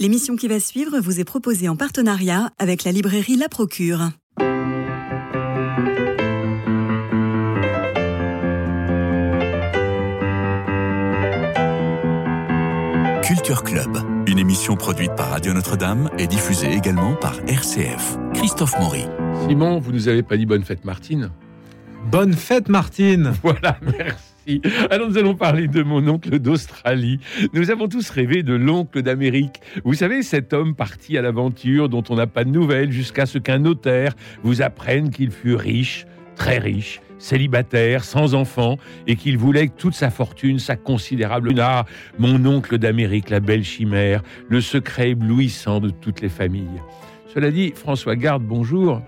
L'émission qui va suivre vous est proposée en partenariat avec la librairie La Procure. Culture Club, une émission produite par Radio Notre-Dame et diffusée également par RCF. Christophe Maury. Simon, vous nous avez pas dit bonne fête Martine Bonne fête Martine Voilà, merci. Alors nous allons parler de mon oncle d'Australie. Nous avons tous rêvé de l'oncle d'Amérique. Vous savez, cet homme parti à l'aventure dont on n'a pas de nouvelles jusqu'à ce qu'un notaire vous apprenne qu'il fut riche, très riche, célibataire, sans enfant, et qu'il voulait toute sa fortune, sa considérable... Ah, mon oncle d'Amérique, la belle chimère, le secret éblouissant de toutes les familles. Cela dit, François Garde, bonjour.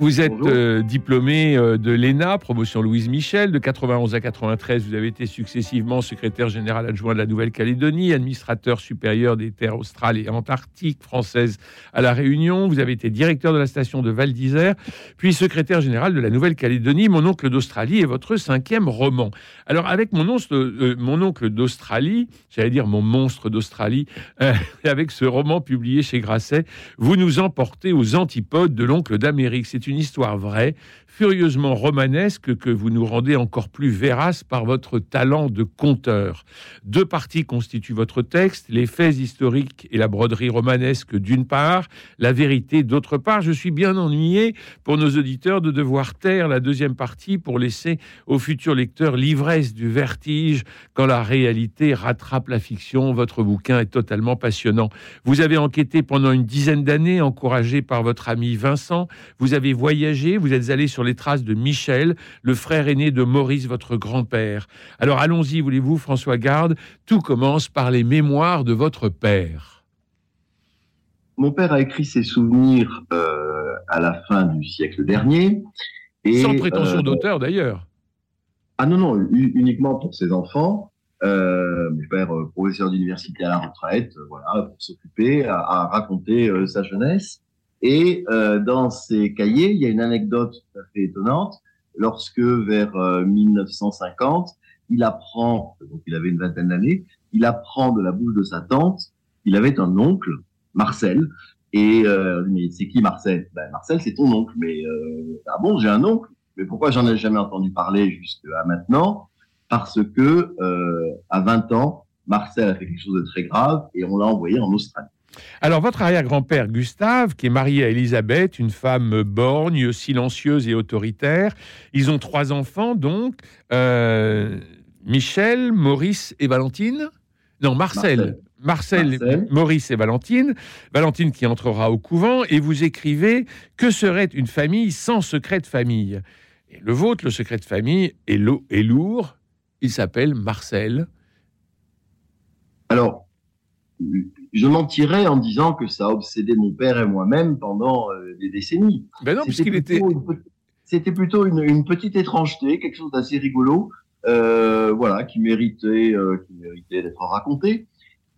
Vous êtes euh, diplômé euh, de l'ENA, promotion Louise Michel. De 91 à 93, vous avez été successivement secrétaire général adjoint de la Nouvelle-Calédonie, administrateur supérieur des terres australes et antarctiques françaises à La Réunion. Vous avez été directeur de la station de Val d'Isère, puis secrétaire général de la Nouvelle-Calédonie. Mon oncle d'Australie est votre cinquième roman. Alors, avec mon oncle, euh, mon oncle d'Australie, j'allais dire mon monstre d'Australie, avec ce roman publié chez Grasset, vous nous emportez aux antipodes de l'oncle d'Amérique. C'est une histoire vraie, furieusement romanesque que vous nous rendez encore plus vérace par votre talent de conteur. Deux parties constituent votre texte, les faits historiques et la broderie romanesque d'une part, la vérité d'autre part. Je suis bien ennuyé pour nos auditeurs de devoir taire la deuxième partie pour laisser aux futurs lecteurs l'ivresse du vertige quand la réalité rattrape la fiction. Votre bouquin est totalement passionnant. Vous avez enquêté pendant une dizaine d'années, encouragé par votre ami Vincent. Vous avez voyagé, vous êtes allé sur les traces de Michel, le frère aîné de Maurice, votre grand-père. Alors allons-y, voulez-vous, François Garde? Tout commence par les mémoires de votre père. Mon père a écrit ses souvenirs euh, à la fin du siècle dernier. Et, Sans prétention euh, d'auteur d'ailleurs. Ah non, non, uniquement pour ses enfants. Euh, mon père, professeur d'université à la retraite, voilà, pour s'occuper, à, à raconter sa jeunesse. Et euh, dans ces cahiers, il y a une anecdote tout à fait étonnante. Lorsque vers 1950, euh, il apprend, donc il avait une vingtaine d'années, il apprend de la bouche de sa tante qu'il avait un oncle, Marcel. Et euh, mais c'est qui Marcel? Ben, Marcel, c'est ton oncle. Mais euh, ah bon, j'ai un oncle. Mais pourquoi j'en ai jamais entendu parler jusqu'à maintenant? Parce que euh, à 20 ans, Marcel a fait quelque chose de très grave et on l'a envoyé en Australie. Alors, votre arrière-grand-père Gustave, qui est marié à Elisabeth, une femme borgne, silencieuse et autoritaire, ils ont trois enfants, donc euh, Michel, Maurice et Valentine. Non, Marcel. Marcel. Maurice et Valentine. Valentine qui entrera au couvent, et vous écrivez Que serait une famille sans secret de famille? Et Le vôtre, le secret de famille, est, est lourd. Il s'appelle Marcel. Alors, je mentirais en disant que ça a obsédé mon père et moi-même pendant euh, des décennies. Ben non, puisqu'il était. C'était plutôt une, petite étrangeté, quelque chose d'assez rigolo, euh, voilà, qui méritait, euh, qui méritait d'être raconté.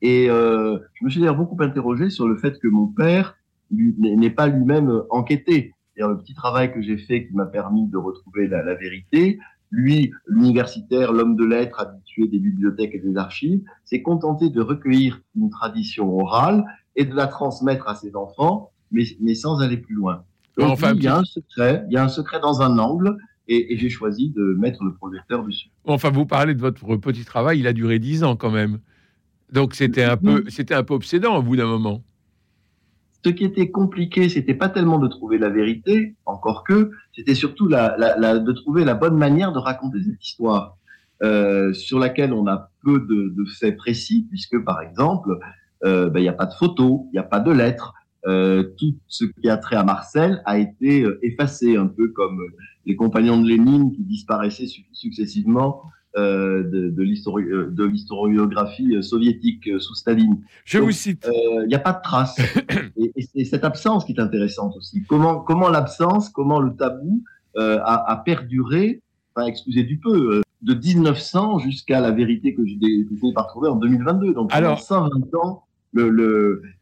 Et je me suis d'ailleurs beaucoup interrogé sur le fait que mon père n'est pas lui-même enquêté. Le petit travail que j'ai fait qui m'a permis de retrouver la, la vérité, lui, l'universitaire, l'homme de lettres habitué des bibliothèques et des archives, s'est contenté de recueillir une tradition orale et de la transmettre à ses enfants, mais, mais sans aller plus loin. Donc, enfin, il y a un secret, il y a un secret dans un angle, et, j'ai choisi de mettre le projecteur dessus. Enfin, vous parlez de votre petit travail, il a duré dix ans quand même. Donc c'était un peu, c'était un peu obsédant au bout d'un moment. Ce qui était compliqué, c'était pas tellement de trouver la vérité, encore que, c'était surtout la, la, de trouver la bonne manière de raconter cette histoire, euh, sur laquelle on a peu de, de faits précis, puisque par exemple, euh, ben, il n'y a pas de photos, il n'y a pas de lettres, euh, tout ce qui a trait à Marcel a été euh, effacé, un peu comme les compagnons de Lénine qui disparaissaient successivement de, euh, de l'historiographie euh, soviétique sous Staline. Je vous cite. Il n'y a pas de traces. et, c'est cette absence qui est intéressante aussi. Comment, comment l'absence, comment le tabou a, a, perduré, enfin, excusez du peu, de 1900 jusqu'à la vérité que j'ai par trouver en 2022. Donc, pendant 120 ans, le,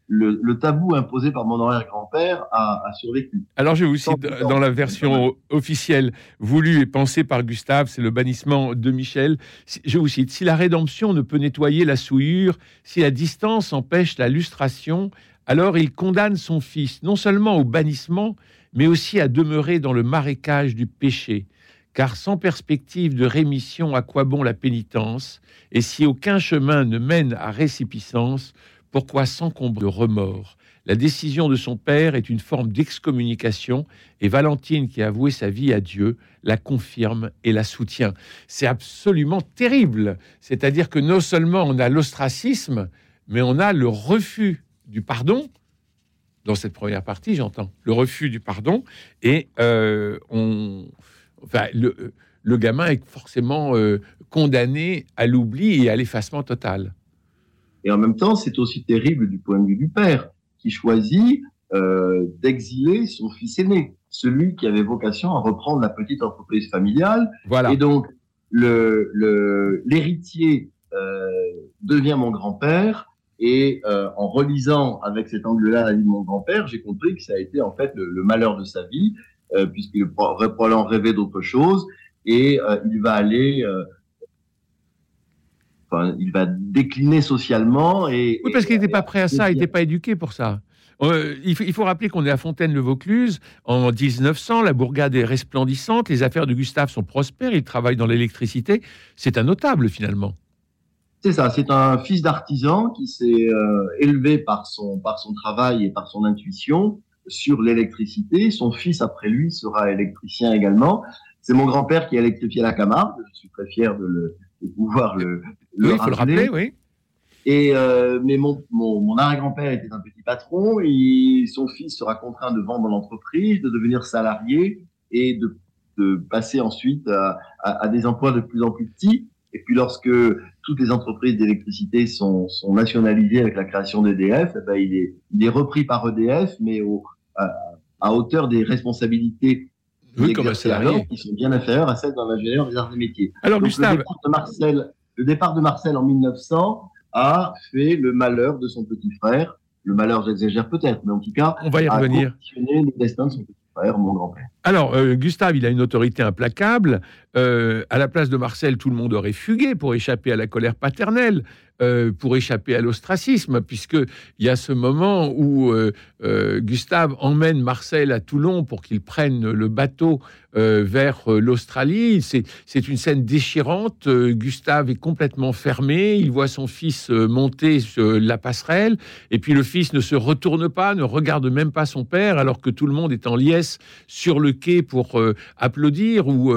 le, le, tabou imposé par mon arrière-grand-père a, survécu. Alors je vous cite dans la version officielle voulue et pensée par Gustave, c'est le bannissement de Michel. Je vous cite Si la rédemption ne peut nettoyer la souillure, si la distance empêche la lustration, alors il condamne son fils non seulement au bannissement, mais aussi à demeurer dans le marécage du péché. Car sans perspective de rémission, à quoi bon la pénitence? Et si aucun chemin ne mène à récipiscence, pourquoi s'encombre de remords La décision de son père est une forme d'excommunication et Valentine, qui a avoué sa vie à Dieu, la confirme et la soutient. C'est absolument terrible. C'est-à-dire que non seulement on a l'ostracisme, mais on a le refus du pardon. Dans cette première partie, j'entends le refus du pardon et euh, on, enfin, le, le, gamin est forcément euh, condamné à l'oubli et à l'effacement total. Et en même temps, c'est aussi terrible du point de vue du père, qui choisit euh, d'exiler son fils aîné, celui qui avait vocation à reprendre la petite entreprise familiale. Voilà. Et donc, l'héritier le, l'héritier euh, devient mon grand-père. Et euh, en relisant avec cet angle-là la vie de mon grand-père, j'ai compris que ça a été en fait le, malheur de sa vie, euh, puisqu'il probablement rêver d'autre chose, et euh, il va aller il va décliner socialement. Et, oui, parce qu'il n'était pas prêt à ça, il n'était pas éduqué pour ça. Euh, il, faut, rappeler qu'on est à Fontaine-le-Vaucluse en 1900, la bourgade est resplendissante, les affaires de Gustave sont prospères, il travaille dans l'électricité. C'est un notable finalement. C'est ça, c'est un fils d'artisan qui s'est euh, élevé par son, par son travail et par son intuition sur l'électricité. Son fils, après lui, sera électricien également. C'est mon grand-père qui a électrifié la Camargue. Je suis très fier de, le, de pouvoir le, oui, il faut le rappeler, oui. Et euh, mais mon, mon, mon arrière-grand-père était un petit patron et son fils sera contraint de vendre l'entreprise, de devenir salarié et de, de passer ensuite à, à, à, des emplois de plus en plus petits. Et puis lorsque toutes les entreprises d'électricité sont, sont, nationalisées avec la création d'EDF, eh ben il, est, il est repris par EDF, mais au, à, à hauteur des responsabilités oui, comme un salarié. qui sont bien inférieures à celles d'un ingénieur des arts et métiers. Alors Gustave, de Marcel le départ de Marcel en 1900 a fait le malheur de son petit frère. Le malheur, j'exagère peut-être, mais en tout cas, on va y revenir. le destin de son petit frère, mon grand-père. Alors, euh, Gustave, il a une autorité implacable. Euh, à la place de Marcel, tout le monde aurait fugué pour échapper à la colère paternelle. Euh, pour échapper à l'ostracisme, puisqu'il y a ce moment où Gustave emmène Marcel à Toulon pour qu'il prenne le bateau vers l'Australie. C'est une scène déchirante. Gustave est complètement fermé. Il voit son fils monter sur la passerelle, et puis le fils ne se retourne pas, ne regarde même pas son père, alors que tout le monde est en liesse sur le quai pour applaudir ou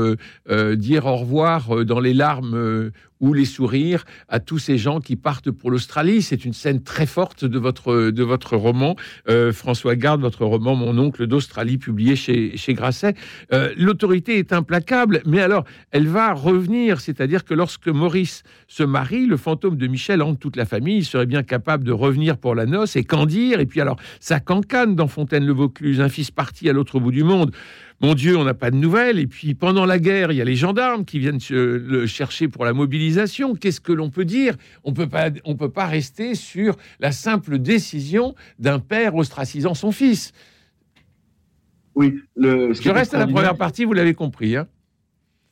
dire au revoir dans les larmes ou les sourires à tous ces gens qui partent pour l'Australie. C'est une scène très forte de votre, de votre roman, euh, François Garde, votre roman Mon oncle d'Australie, publié chez, chez Grasset. Euh, l'autorité est implacable, mais alors elle va revenir, c'est-à-dire que lorsque Maurice se marie, le fantôme de Michel hante toute la famille, il serait bien capable de revenir pour la noce, et qu'en dire Et puis alors, ça cancane dans Fontaine-le-Vaucluse, un fils parti à l'autre bout du monde. Mon Dieu, on n'a pas de nouvelles. Et puis pendant la guerre, il y a les gendarmes qui viennent le chercher pour la mobilisation. Qu'est-ce que l'on peut dire? On peut pas, on peut pas rester sur la simple décision d'un père ostracisant son fils. Oui. Le, Je reste à la première partie, vous l'avez compris. Hein.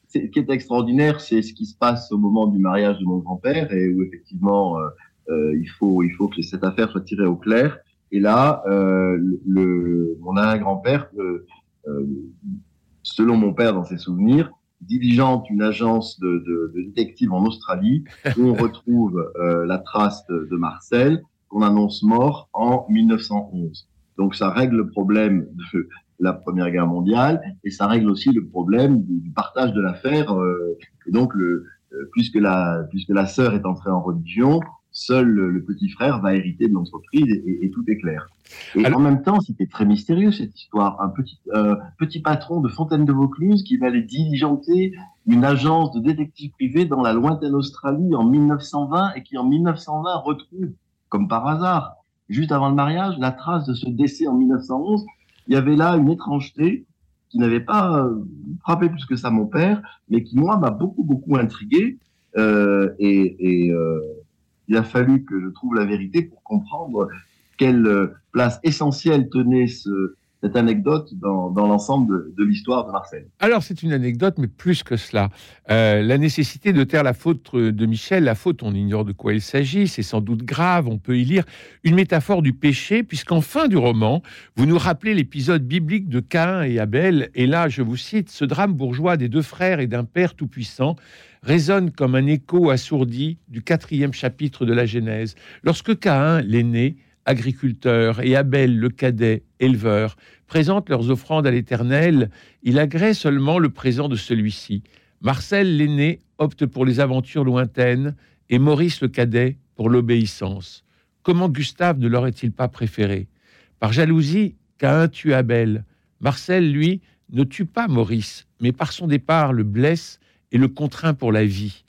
Ce qui est extraordinaire, c'est ce qui se passe au moment du mariage de mon grand-père et où effectivement euh, euh, il faut il faut que cette affaire soit tirée au clair. Et là, euh, le, mon grand-père euh, selon mon père dans ses souvenirs, diligente une agence de, de, de détectives en Australie où on retrouve euh, la trace de, de Marcel qu'on annonce mort en 1911. Donc ça règle le problème de la Première Guerre mondiale et ça règle aussi le problème du, du partage de l'affaire. Euh, et donc, le, euh, puisque la puisque la sœur est entrée en religion, seul le petit frère va hériter de l'entreprise et, tout est clair. Et en même temps, c'était très mystérieux cette histoire. Un petit, euh, petit patron de Fontaine de Vaucluse qui va aller diligenter une agence de détective privé dans la lointaine Australie en 1920 et qui en 1920 retrouve, comme par hasard, juste avant le mariage, la trace de ce décès en 1911. Il y avait là une étrangeté qui n'avait pas euh, frappé plus que ça mon père, mais qui moi m'a beaucoup beaucoup intrigué euh, et, et euh, il a fallu que je trouve la vérité pour comprendre quelle place essentielle tenait ce, cette anecdote dans, l'ensemble de, l'histoire de Marcel. Alors c'est une anecdote, mais plus que cela. Euh, la nécessité de taire la faute de Michel, la faute, on ignore de quoi il s'agit, c'est sans doute grave, on peut y lire une métaphore du péché, puisqu'en fin du roman, vous nous rappelez l'épisode biblique de Caïn et Abel, et là, je vous cite, ce drame bourgeois des deux frères et d'un père tout-puissant résonne comme un écho assourdi du quatrième chapitre de la Genèse, lorsque Caïn, l'aîné, agriculteur, et Abel, le cadet, éleveur, présentent leurs offrandes à l'Éternel, il agrée seulement le présent de celui-ci. Marcel, l'aîné, opte pour les aventures lointaines, et Maurice, le cadet, pour l'obéissance. Comment Gustave ne l'aurait-il pas préféré? Par jalousie, Caïn tue Abel. Marcel, lui, ne tue pas Maurice, mais par son départ le blesse et le contraint pour la vie.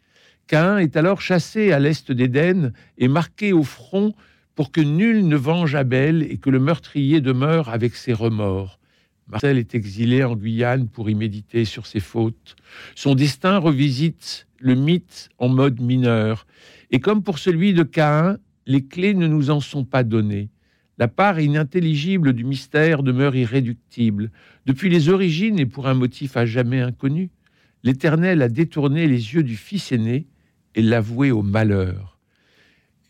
Caïn est alors chassé à l'est d'Éden et marqué au front pour que nul ne venge Abel et que le meurtrier demeure avec ses remords. Marcel est exilé en Guyane pour y méditer sur ses fautes. Son destin revisite le mythe en mode mineur. Et comme pour celui de Caïn, les clés ne nous en sont pas données. La part inintelligible du mystère demeure irréductible. Depuis les origines et pour un motif à jamais inconnu, l'Éternel a détourné les yeux du fils aîné et l'a voué au malheur.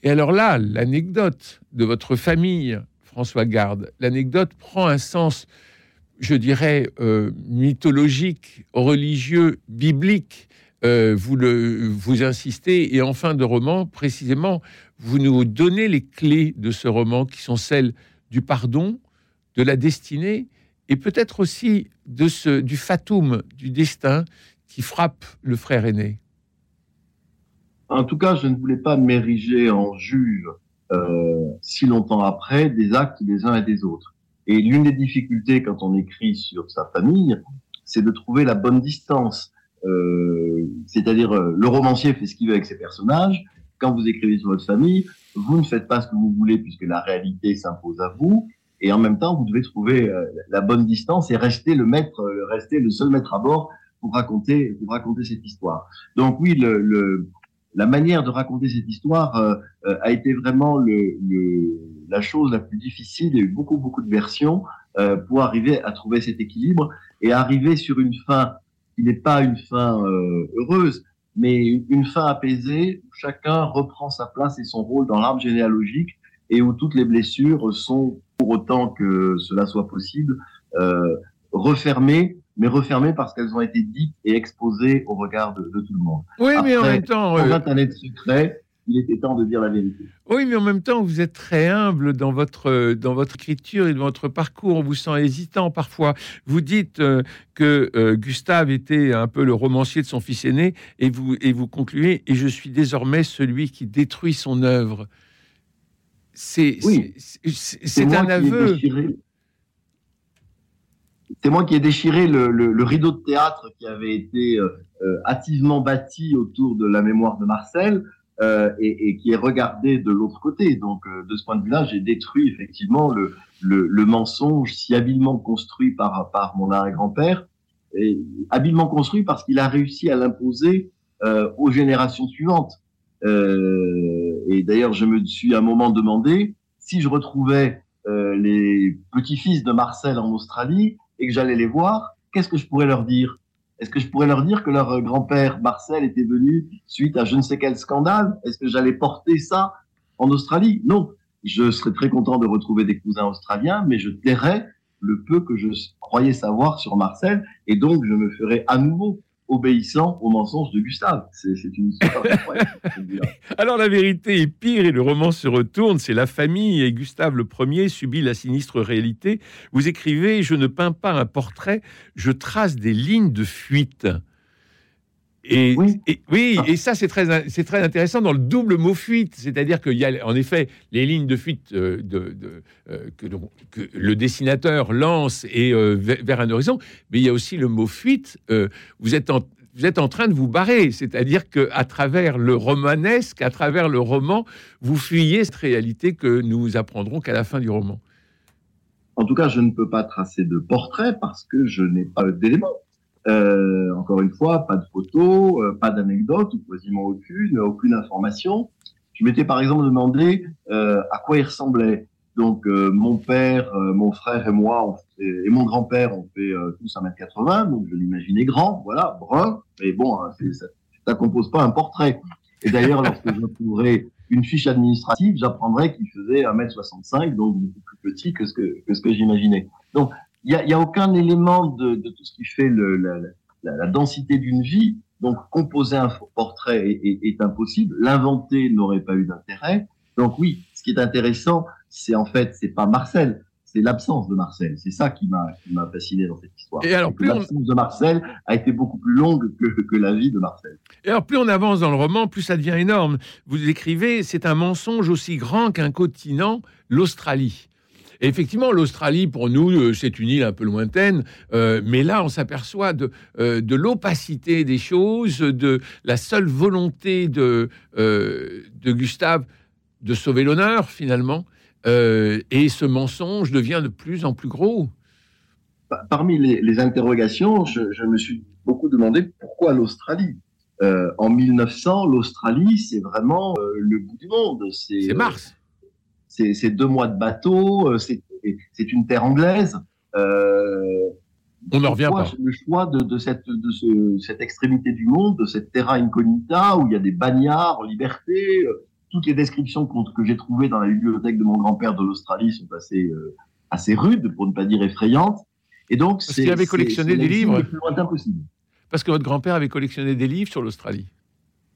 Et alors là, l'anecdote de votre famille, François Garde, l'anecdote prend un sens, je dirais, euh, mythologique, religieux, biblique. Euh, vous, vous insistez, et en fin de roman, précisément, vous nous donnez les clés de ce roman qui sont celles du pardon, de la destinée, et peut-être aussi de ce, du fatum, du destin qui frappe le frère aîné. En tout cas, je ne voulais pas m'ériger en juge euh, si longtemps après des actes des uns et des autres. Et l'une des difficultés quand on écrit sur sa famille, c'est de trouver la bonne distance. Euh, C'est-à-dire, euh, le romancier fait ce qu'il veut avec ses personnages. Quand vous écrivez sur votre famille, vous ne faites pas ce que vous voulez puisque la réalité s'impose à vous. Et en même temps, vous devez trouver la bonne distance et rester le maître, rester le seul maître à bord pour raconter, cette histoire. Donc oui, le la manière de raconter cette histoire euh, euh, a été vraiment le, le, la chose la plus difficile. Il y a eu beaucoup, beaucoup de versions euh, pour arriver à trouver cet équilibre et arriver sur une fin qui n'est pas une fin euh, heureuse, mais une, fin apaisée où chacun reprend sa place et son rôle dans l'arbre généalogique et où toutes les blessures sont, pour autant que cela soit possible, refermées mais refermées parce qu'elles ont été dites et exposées au regard de, tout le monde. Oui, mais en même temps... 20 années de secret, il était temps de dire la vérité. Oui, mais en même temps, vous êtes très humble dans votre, dans votre écriture et dans votre parcours. On vous sent hésitant parfois. Vous dites euh, que euh, Gustave était un peu le romancier de son fils aîné et vous, et vous concluez Et je suis désormais celui qui détruit son œuvre. C'est oui. un aveu. C'est moi qui ai déchiré le, le, le, rideau de théâtre qui avait été euh, euh, hâtivement bâti autour de la mémoire de Marcel euh, et, et, qui est regardé de l'autre côté. Donc, euh, de ce point de vue-là, j'ai détruit effectivement le, le, le, mensonge si habilement construit par, par mon arrière-grand-père, habilement construit parce qu'il a réussi à l'imposer euh, aux générations suivantes. et d'ailleurs, je me suis à un moment demandé si je retrouvais les petits-fils de Marcel en Australie, et que j'allais les voir, qu'est-ce que je pourrais leur dire? Est-ce que je pourrais leur dire que leur grand-père Marcel était venu suite à je ne sais quel scandale? Est-ce que j'allais porter ça en Australie? Non. Je serais très content de retrouver des cousins australiens, mais je tairais le peu que je croyais savoir sur Marcel, et donc je me ferais à nouveau obéissant aux mensonges de Gustave. C'est une histoire Alors la vérité est pire et le roman se retourne. C'est la famille et Gustave le premier subit la sinistre réalité. Vous écrivez Je ne peins pas un portrait, je trace des lignes de fuite. Et oui, et, oui, ah. et ça c'est très, c'est très intéressant dans le double mot fuite, c'est-à-dire qu'il y a en effet les lignes de fuite euh, de, de euh, que, que, le dessinateur lance et euh, vers un horizon, mais il y a aussi le mot fuite. vous êtes en, vous êtes en train de vous barrer, c'est-à-dire que à travers le romanesque, à travers le roman, vous fuyez cette réalité que nous apprendrons qu'à la fin du roman. En tout cas, je ne peux pas tracer de portrait parce que je n'ai pas d'éléments. Euh, encore une fois, pas de photos, euh, pas d'anecdotes, quasiment aucune, aucune information. Je m'étais par exemple demandé euh, à quoi il ressemblait. Donc mon père, mon frère et moi, et mon grand-père, on fait tous 1m80, donc je l'imaginais grand, voilà, brun, mais bon, hein, ça, ça compose pas un portrait. Et d'ailleurs, lorsque je trouverai une fiche administrative, j'apprendrai qu'il faisait 1m65, donc beaucoup plus petit que ce que, que, ce que j'imaginais. Donc, il n'y a, y a, aucun élément de, de, tout ce qui fait le, la, la, la, densité d'une vie. Donc, composer un portrait est, est, est impossible. L'inventer n'aurait pas eu d'intérêt. Donc, oui, ce qui est intéressant, c'est en fait, c'est pas Marcel, c'est l'absence de Marcel. C'est ça qui m'a m'a fasciné dans cette histoire. Et alors, plus l'absence de Marcel a été beaucoup plus longue que, que, la vie de Marcel. Et alors, plus on avance dans le roman, plus ça devient énorme. Vous écrivez, c'est un mensonge aussi grand qu'un continent, l'Australie. Et effectivement, l'Australie, pour nous, euh, c'est une île un peu lointaine, euh, mais là, on s'aperçoit de, euh, de l'opacité des choses, de la seule volonté de, euh, de Gustave de sauver l'honneur, finalement. Et ce mensonge devient de plus en plus gros. Parmi les, les interrogations, je, je, me suis beaucoup demandé pourquoi l'Australie. En 1900, l'Australie, c'est vraiment le bout du monde. C'est Mars. C'est deux mois de bateau, c'est une terre anglaise. On n'en revient pas. Le choix de, de, cette, de ce, cette extrémité du monde, de cette terra incognita, où il y a des bagnards en liberté, toutes les descriptions que j'ai trouvées dans la bibliothèque de mon grand-père de l'Australie sont assez, euh, assez rudes, pour ne pas dire effrayantes. Et donc, Parce qu'il avait collectionné des livres. Le plus lointain possible. Parce que votre grand-père avait collectionné des livres sur l'Australie.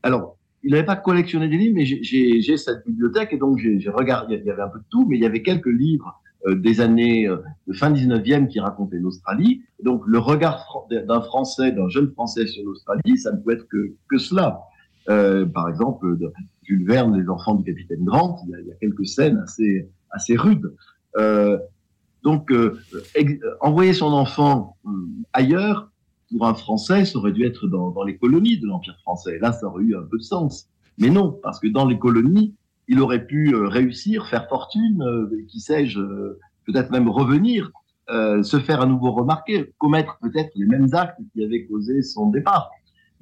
Alors, il n'avait pas collectionné des livres, mais j'ai cette bibliothèque et donc j'ai regardé. Il y avait un peu de tout, mais il y avait quelques livres euh, des années euh, de fin 19e qui racontaient l'Australie. Donc, le regard d'un Français, d'un jeune Français sur l'Australie, ça ne peut être que, que cela. Euh, par exemple, Jules Verne, Les enfants du capitaine Grant, il y a, il y a quelques scènes assez, assez rudes. Euh, donc, euh, envoyer son enfant euh, ailleurs, pour un Français, ça aurait dû être dans, dans les colonies de l'Empire français. Là, ça aurait eu un peu de sens. Mais non, parce que dans les colonies, il aurait pu euh, réussir, faire fortune, qui sais-je, peut-être même revenir, se faire à nouveau remarquer, commettre peut-être les mêmes actes qui avaient causé son départ.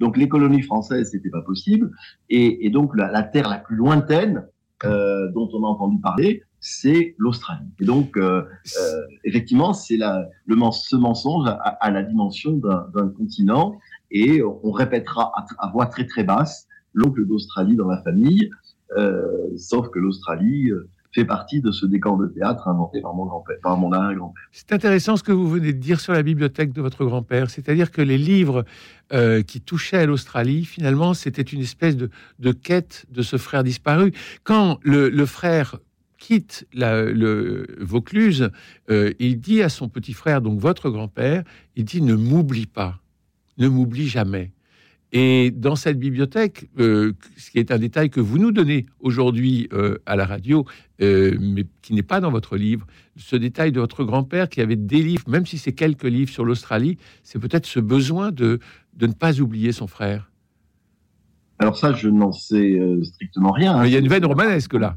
Donc les colonies françaises, c'était pas possible. Et, et donc la, la, terre la plus lointaine euh, dont on a entendu parler, c'est l'Australie. Et donc euh, euh, effectivement, c'est le ce mensonge à, la dimension d'un continent. Et on répétera à, voix très très basse l'oncle d'Australie dans la famille, euh, sauf que l'Australie fait partie de ce décor de théâtre inventé par mon grand-père, par mon arrière-grand-père. C'est intéressant ce que vous venez de dire sur la bibliothèque de votre grand-père, c'est-à-dire que les livres qui touchaient à l'Australie, finalement, c'était une espèce de, quête de ce frère disparu. Quand le frère quitte la, le Vaucluse, euh, il dit à son petit frère, donc votre grand-père, il dit ne m'oublie pas, ne m'oublie jamais. Et dans cette bibliothèque, euh, ce qui est un détail que vous nous donnez aujourd'hui euh, à la radio, euh, mais qui n'est pas dans votre livre, ce détail de votre grand-père qui avait des livres, même si c'est quelques livres sur l'Australie, c'est peut-être ce besoin de, de ne pas oublier son frère. Alors ça, je n'en sais strictement rien. Hein. il y a une veine romanesque là.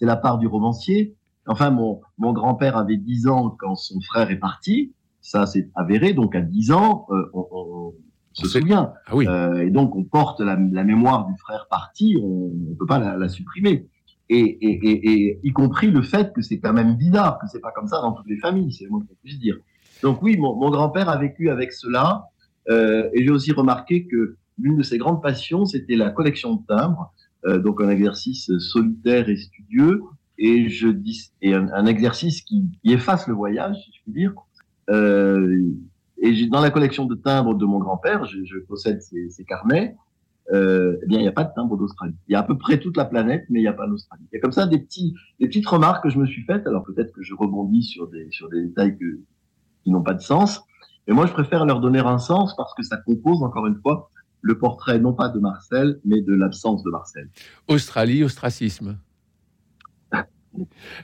C'est la part du romancier. Enfin, mon, mon grand-père avait 10 ans quand son frère est parti. Ça, c'est avéré. Donc, à 10 ans, on, on se souvient. Ah oui. euh, et donc, on porte la, la, mémoire du frère parti, on ne peut pas la, la supprimer. Et, et, et, et, y compris le fait que c'est quand même bizarre, que c'est pas comme ça dans toutes les familles, c'est le moins qu'on puisse dire. Donc oui, mon, mon grand-père a vécu avec cela, euh, et j'ai aussi remarqué que l'une de ses grandes passions, c'était la collection de timbres, euh, donc un exercice solitaire et studieux, et je dis, et un, exercice qui, qui, efface le voyage, si je puis dire. Euh, et dans la collection de timbres de mon grand-père, je, je, possède ces, ces carnets, euh, eh bien, il n'y a pas de timbre d'Australie. Il y a à peu près toute la planète, mais il n'y a pas d'Australie. Il y a comme ça des, petits, des petites remarques que je me suis faites. Alors peut-être que je rebondis sur des, sur des détails que, qui n'ont pas de sens. Mais moi, je préfère leur donner un sens parce que ça compose, encore une fois, le portrait non pas de Marcel, mais de l'absence de Marcel. Australie, ostracisme.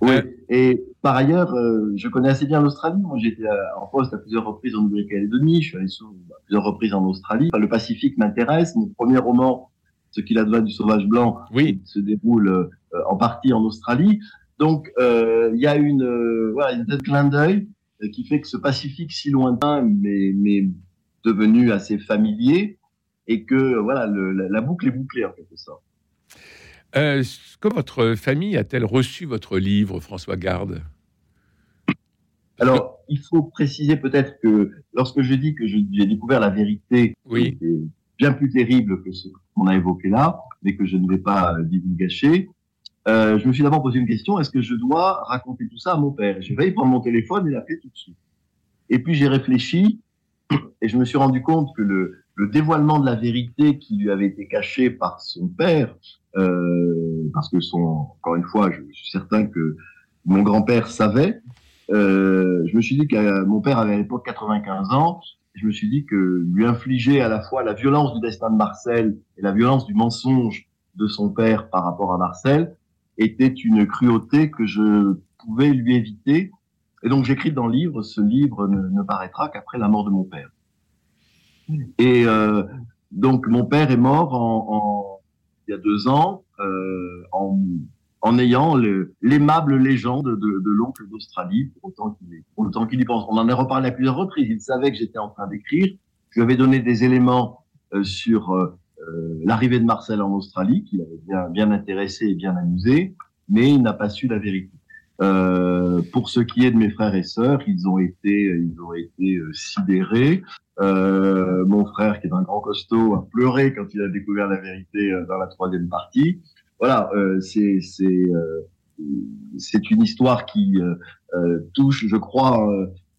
Oui, euh, et par ailleurs, euh, je connais assez bien l'Australie. Moi, j'étais en poste à plusieurs reprises en Nouvelle-Calédonie. Je suis allé à plusieurs reprises en Australie. Enfin, le Pacifique m'intéresse. Mon premier roman, Ce qu'il advient du sauvage blanc, oui. se déroule euh, en partie en Australie. Donc, euh, il y a une, euh, voilà, une tête clin d'œil qui fait que ce Pacifique si lointain, mais, mais devenu assez familier, et que voilà, le, la, la boucle est bouclée en quelque sorte. Euh, comment votre famille a-t-elle reçu votre livre, François Garde? Alors, il faut préciser peut-être que lorsque je dis que j'ai découvert la vérité, oui. bien plus terrible que ce qu'on a évoqué là, mais que je ne vais pas divulgacher, euh, je me suis d'abord posé une question, est-ce que je dois raconter tout ça à mon père? J'ai failli prendre mon téléphone et l'appeler tout de suite. Et puis j'ai réfléchi et je me suis rendu compte que le, le, dévoilement de la vérité qui lui avait été cachée par son père, euh, parce que son, encore une fois, je suis certain que mon grand-père savait, euh, je me suis dit que mon père avait à l'époque 95 ans, je me suis dit que lui infliger à la fois la violence du destin de Marcel et la violence du mensonge de son père par rapport à Marcel, était une cruauté que je pouvais lui éviter. Et donc j'écris dans le livre, ce livre ne paraîtra qu'après la mort de mon père. Et euh, donc mon père est mort en, en il y a deux ans euh, en, en, ayant l'aimable légende de, de l'oncle d'Australie, pour autant qu'il qu'il y pense. On en a reparlé à plusieurs reprises. Il savait que j'étais en train d'écrire. Je lui avais donné des éléments euh, sur euh, euh, l'arrivée de Marcel en Australie, qui l'avait bien, bien intéressé et bien amusé, mais il n'a pas su la vérité. Euh, pour ce qui est de mes frères et sœurs, ils ont été, ils ont été euh, sidérés. Euh, mon frère, qui est un grand costaud, a pleuré quand il a découvert la vérité euh, dans la troisième partie. Voilà, c'est c'est c'est une histoire qui touche, je crois,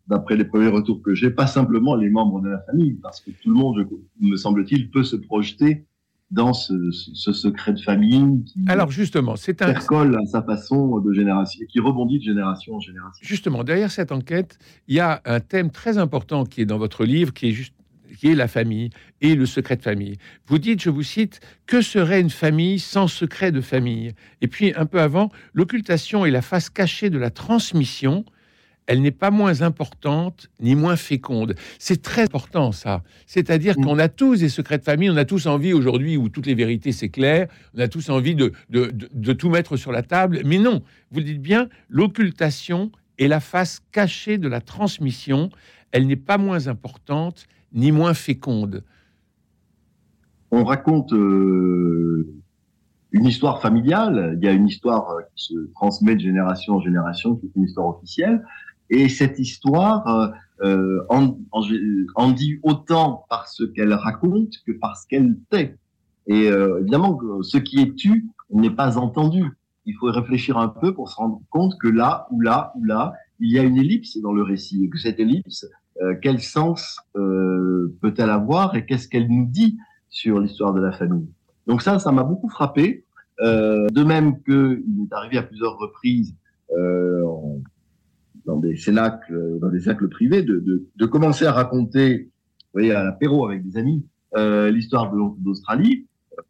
d'après les premiers retours que j'ai, pas simplement les membres de la famille, parce que tout le monde, me semble-t-il, peut se projeter dans ce, ce, secret de famille qui Alors justement, c'est un colle à sa façon de génération, qui rebondit de génération en génération. Justement, derrière cette enquête, il y a un thème très important qui est dans votre livre, qui est juste qui est la famille et le secret de famille. Vous dites, je vous cite, que serait une famille sans secret de famille? Et puis un peu avant, l'occultation est la face cachée de la transmission elle n'est pas moins importante ni moins féconde. C'est très important ça. C'est-à-dire mm. qu'on a tous des secrets de famille, on a tous envie aujourd'hui où toutes les vérités s'éclairent, on a tous envie de, de, tout mettre sur la table. Mais non, vous le dites bien, l'occultation est la face cachée de la transmission. Elle n'est pas moins importante ni moins féconde. On raconte euh, une histoire familiale, il y a une histoire qui se transmet de génération en génération, qui est une histoire officielle. Et cette histoire euh, euh, en, en, en, dit autant par ce qu'elle raconte que par ce qu'elle tait. Et euh, évidemment, ce qui est tu n'est pas entendu. Il faut réfléchir un peu pour se rendre compte que là, ou là, ou là, il y a une ellipse dans le récit. Et que cette ellipse, euh, quel sens euh, peut-elle avoir et qu'est-ce qu'elle nous dit sur l'histoire de la famille? Donc ça, ça m'a beaucoup frappé. Euh, de même qu'il est arrivé à plusieurs reprises en dans des cercles, dans des cercles privés, de, de, commencer à raconter, vous voyez, à l'apéro avec des amis, euh, l'histoire d'Australie, euh,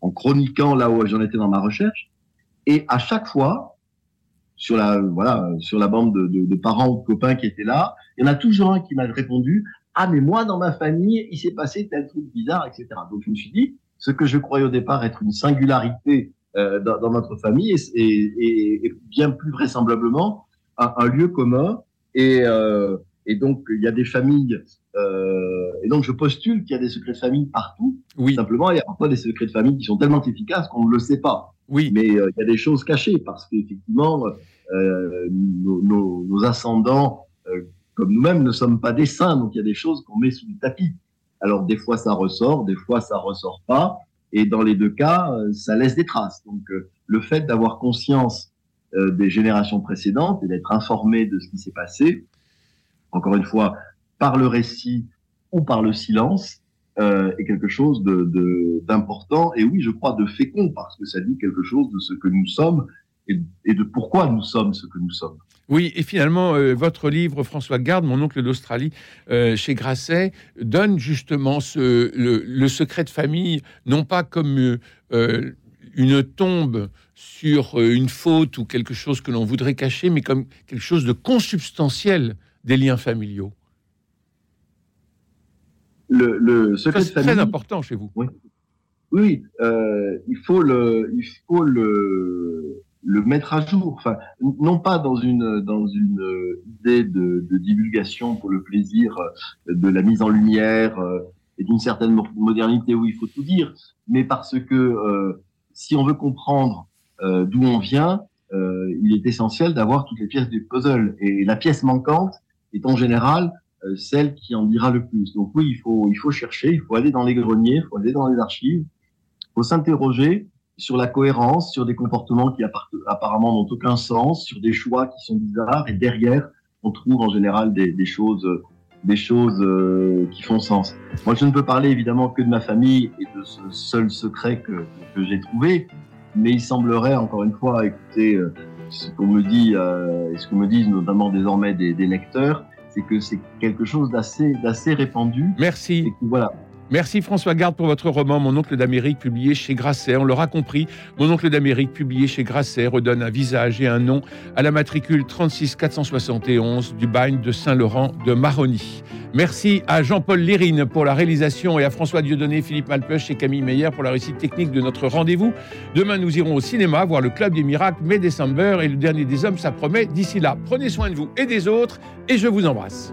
en chroniquant là où j'en étais dans ma recherche. Et à chaque fois, sur la, voilà, sur la bande de, parents ou de copains qui étaient là, il y en a toujours un qui m'a répondu, ah, mais moi, dans ma famille, il s'est passé tel truc bizarre, etc. Donc, je me suis dit, ce que je croyais au départ être une singularité euh, dans, notre famille est, est, bien plus vraisemblablement un, lieu commun et, euh, et donc il y a des familles euh, et donc je postule qu'il y a des secrets de famille partout. Oui. Simplement, il y a parfois des secrets de famille qui sont tellement efficaces qu'on ne le sait pas. Oui. Mais euh, il y a des choses cachées parce qu'effectivement, euh, nos, nos, nos, ascendants, euh, comme nous-mêmes, ne sommes pas des saints, donc il y a des choses qu'on met sous le tapis. Alors des fois ça ressort, des fois ça ressort pas, et dans les deux cas, ça laisse des traces. Donc le fait d'avoir conscience euh, des générations précédentes et d'être informé de ce qui s'est passé, encore une fois, par le récit ou par le silence, euh, est quelque chose d'important et oui, je crois, de fécond, parce que ça dit quelque chose de ce que nous sommes et, de pourquoi nous sommes ce que nous sommes. Oui, et finalement, euh, votre livre, François Garde, Mon oncle d'Australie, chez Grasset, donne justement le, secret de famille, non pas comme une tombe sur euh, une faute ou quelque chose que l'on voudrait cacher, mais comme quelque chose de consubstantiel des liens familiaux. Le, le secret c'est très important chez vous. Oui, oui euh, il faut le, il faut le, le mettre à jour. Enfin, non pas dans une dans une idée de, de divulgation pour le plaisir de la mise en lumière euh, et d'une certaine modernité où il faut tout dire, mais parce que euh, si on veut comprendre euh, d'où on vient, euh, il est essentiel d'avoir toutes les pièces du puzzle. Et la pièce manquante est en général euh, celle qui en dira le plus. Donc oui, il faut, il faut chercher, il faut aller dans les greniers, il faut aller dans les archives, il faut s'interroger sur la cohérence, sur des comportements qui apparemment n'ont aucun sens, sur des choix qui sont bizarres, et derrière, on trouve en général des, des choses, des choses euh, qui font sens. Moi, je ne peux parler évidemment que de ma famille et de ce seul secret que, que j'ai trouvé, mais il semblerait, encore une fois, écouter euh, ce qu'on me dit, euh, et ce qu'on me disent notamment désormais des, des lecteurs, c'est que c'est quelque chose d'assez, d'assez répandu. Merci. Et que, voilà, Merci François Garde pour votre roman Mon oncle d'Amérique publié chez Grasset. On l'aura compris, Mon oncle d'Amérique publié chez Grasset redonne un visage et un nom à la matricule 36 471 du bagne de Saint-Laurent de Maroni. Merci à Jean-Paul Lérine pour la réalisation et à François Dieudonné, Philippe Malpeuch et Camille Meyer pour la réussite technique de notre rendez-vous. Demain, nous irons au cinéma voir le Club des Miracles, May December et le dernier des hommes, ça promet. D'ici là, prenez soin de vous et des autres et je vous embrasse.